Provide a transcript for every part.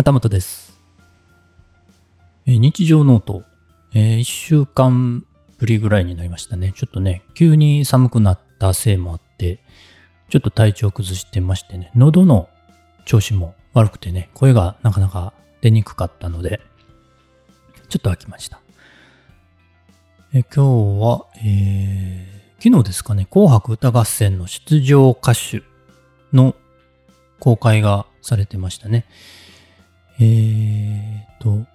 旗本です。え日常ノート、え1週間ぶりぐらいになりましたね。ちょっとね、急に寒くなったせいもあって、ちょっと体調崩してましてね、喉の調子も悪くてね、声がなかなか出にくかったので、ちょっと飽きました。え今日は、えー昨日ですかね、紅白歌合戦の出場歌手の公開がされてましたね。えーと、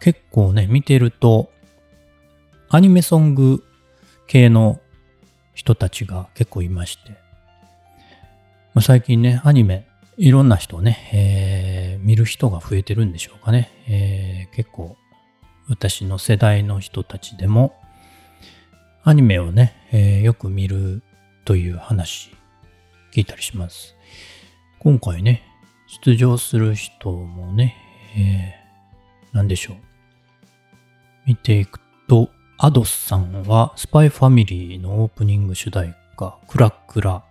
結構ね、見てると、アニメソング系の人たちが結構いまして、ま、最近ね、アニメ、いろんな人をね、えー見る人が増えてるんでしょうかね。えー結構、私の世代の人たちでも、アニメをね、えーよく見るという話、聞いたりします。今回ね、出場する人もね、えー、なんでしょう。見ていくと、アドスさんは、スパイファミリーのオープニング主題歌、クラクラ。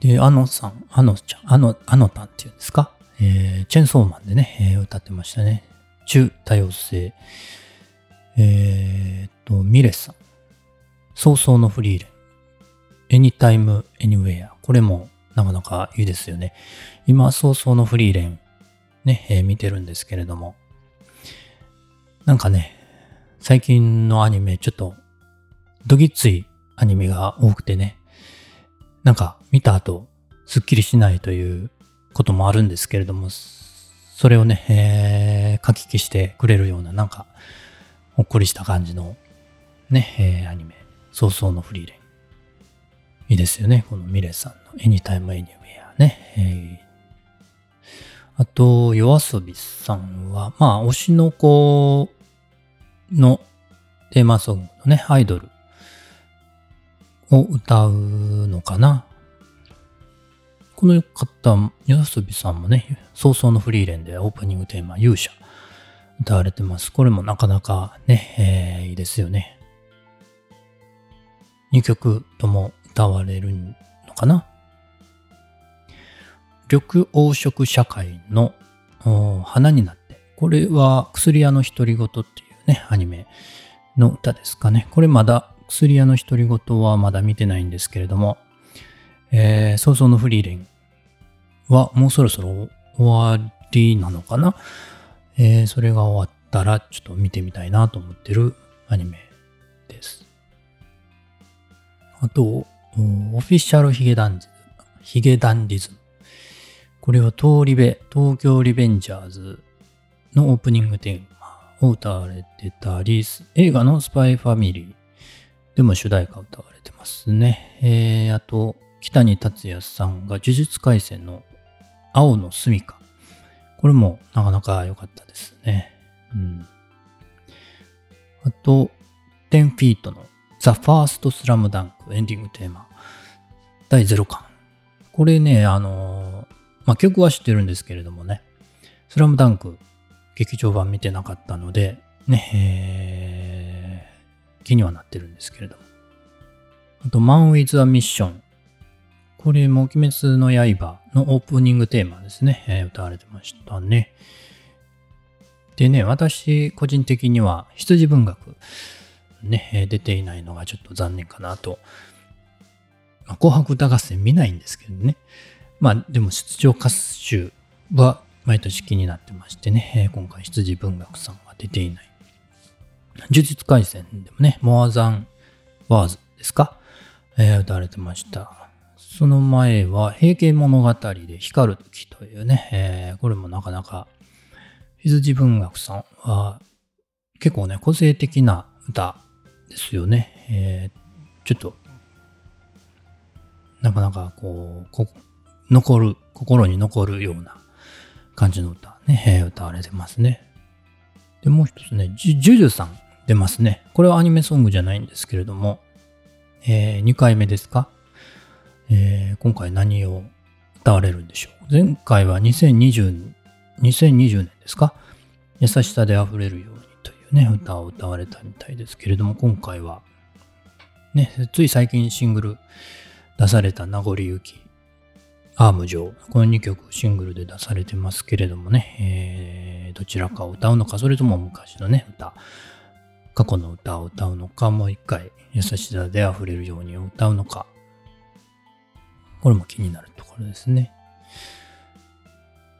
で、あのさん、あのちゃん、あの、あのたんっていうんですか、えーチェンソーマンでね、えー歌ってましたね。中多様性。えーっと、ミレさん。早々のフリーレン。Anytime, Anywhere。これもなかなかいいですよね。今、早々のフリーレン、ね、えー見てるんですけれども。なんかね、最近のアニメ、ちょっと、どぎついアニメが多くてね、なんか見た後、すっきりしないということもあるんですけれども、それをね、えー書き消してくれるような、なんか、ほっこりした感じの、ね、えーアニメ、早々のフリーレン。いいですよね。このミレさんの Anytime Anywhere ね。えーあと、夜遊びさんは、まあ、推しの子のテーマソングのね、アイドルを歌うのかな。この方、夜遊びさんもね、早々のフリーレンでオープニングテーマ、勇者、歌われてます。これもなかなかね、えーいいですよね。2曲とも歌われるのかな？緑黄色社会の花になって。これは薬屋の独り言っていうね、アニメの歌ですかね。これまだ薬屋の独り言はまだ見てないんですけれども、えー、早々のフリーレンはもうそろそろ終わりなのかな？えーそれが終わったらちょっと見てみたいなと思ってるアニメです。あと、オフィシャルヒゲダンズ。ヒゲダンディズム。これは東リベ、東京リベンジャーズのオープニングテーマを歌われてたり、映画のスパイファミリーでも主題歌を歌われてますね。えー、あと、北に達也さんが呪術廻戦の青の住処。これもなかなか良かったですね。うん。あと、10フィートの The First Slam Dunk エンディングテーマ第0巻。これね、あのーまあ、曲は知ってるんですけれどもね、スラムダンク劇場版見てなかったので、ね、えー気にはなってるんですけれども。あと、Man with a Mission。これも鬼滅の刃のオープニングテーマですね、えー歌われてましたね。でね、私個人的には羊文学ね、出ていないのがちょっと残念かなと。まあ、紅白歌合戦見ないんですけどね。まあでも出場歌手は毎年気になってましてね、今回羊文学さんは出ていない。呪術廻戦でもね、モアザンワーズですか、えー歌われてました。その前は、平家物語で光る時というね、えーこれもなかなか、羊文学さんは結構ね、個性的な歌ですよね。えーちょっと、なかなかこう、こ残る、心に残るような感じの歌ね、え歌われてますね。で、もう一つね、ジュジュさん出ますね。これはアニメソングじゃないんですけれども、え2回目ですか、えー今回何を歌われるんでしょう？前回は2020 2020年ですか？優しさで溢れるよね、歌を歌われたみたいですけれども、今回は、ね、つい最近シングル出された名残雪アーム上、この2曲シングルで出されてますけれどもね、えー、どちらかを歌うのか、それとも昔のね、歌、過去の歌を歌うのか、もう一回優しさで溢れるように歌うのか、これも気になるところですね。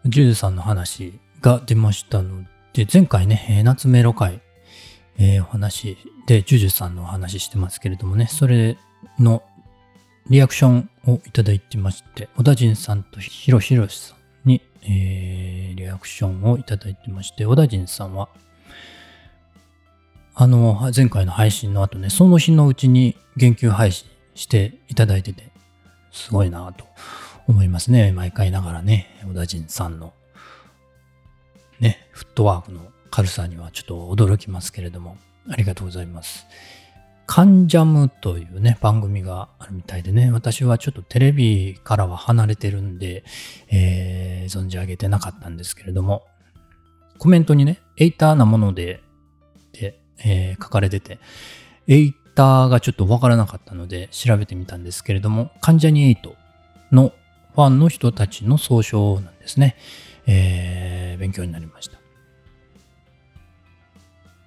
ジューさんの話が出ましたので、前回ね、夏メロ会、えー、お話で、ジュジュさんのお話してますけれどもね、それのリアクションをいただいてまして、小田陣さんとヒロヒロシさんに、えー、リアクションをいただいてまして、小田陣さんは、あの、前回の配信の後ね、その日のうちに言及配信していただいてて、すごいなと思いますね。毎回ながらね、小田陣さんの、ね、フットワークの軽さにはちょっと驚きますけれども、ありがとうございます。カンジャムというね、番組があるみたいでね、私はちょっとテレビからは離れてるんで、えー、存じ上げてなかったんですけれども、コメントにね、エイターなもので、で、えー、書かれてて、エイターがちょっとわからなかったので調べてみたんですけれども、関ジャニエイトのファンの人たちの総称なんですね。えー、勉強になりました。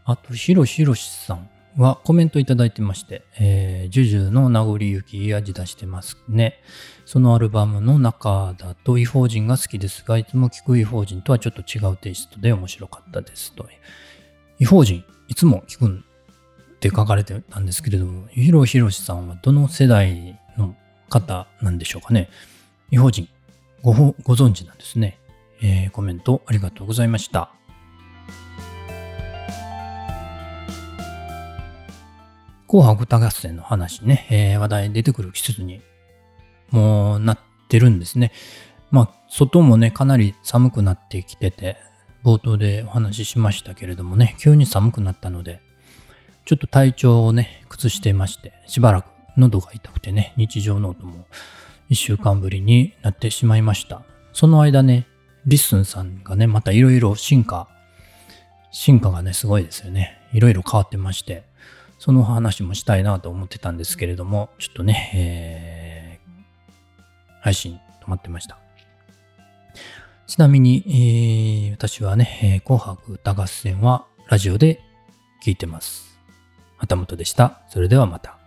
あと、ひろひろしさんはコメントいただいてまして、えー、ジュジュの名残雪味出してますね。そのアルバムの中だと異邦人が好きですが、いつも聞く異邦人とはちょっと違うテイストで面白かったですと。異邦人、いつも聞くんって書かれてたんですけれども、ヒロヒロシさんはどの世代の方なんでしょうかね。異邦人、ごご存知なんですね。えー、コメントありがとうございました。紅白歌合戦の話ね、えー、話題出てくる季節にもうなってるんですね。まあ、外もね、かなり寒くなってきてて、冒頭でお話ししましたけれどもね、急に寒くなったので、ちょっと体調をね、崩してまして、しばらく喉が痛くてね、日常ノートも一週間ぶりになってしまいました。その間ね、 LISTEN さんがね、またいろいろ進化、進化がね、すごいですよね。いろいろ変わってまして、その話もしたいなと思ってたんですけれども、ちょっとね、えー、配信止まってました。ちなみに、えー、私はね、え、紅白歌合戦はラジオで聞いてます。旗本でした。それではまた。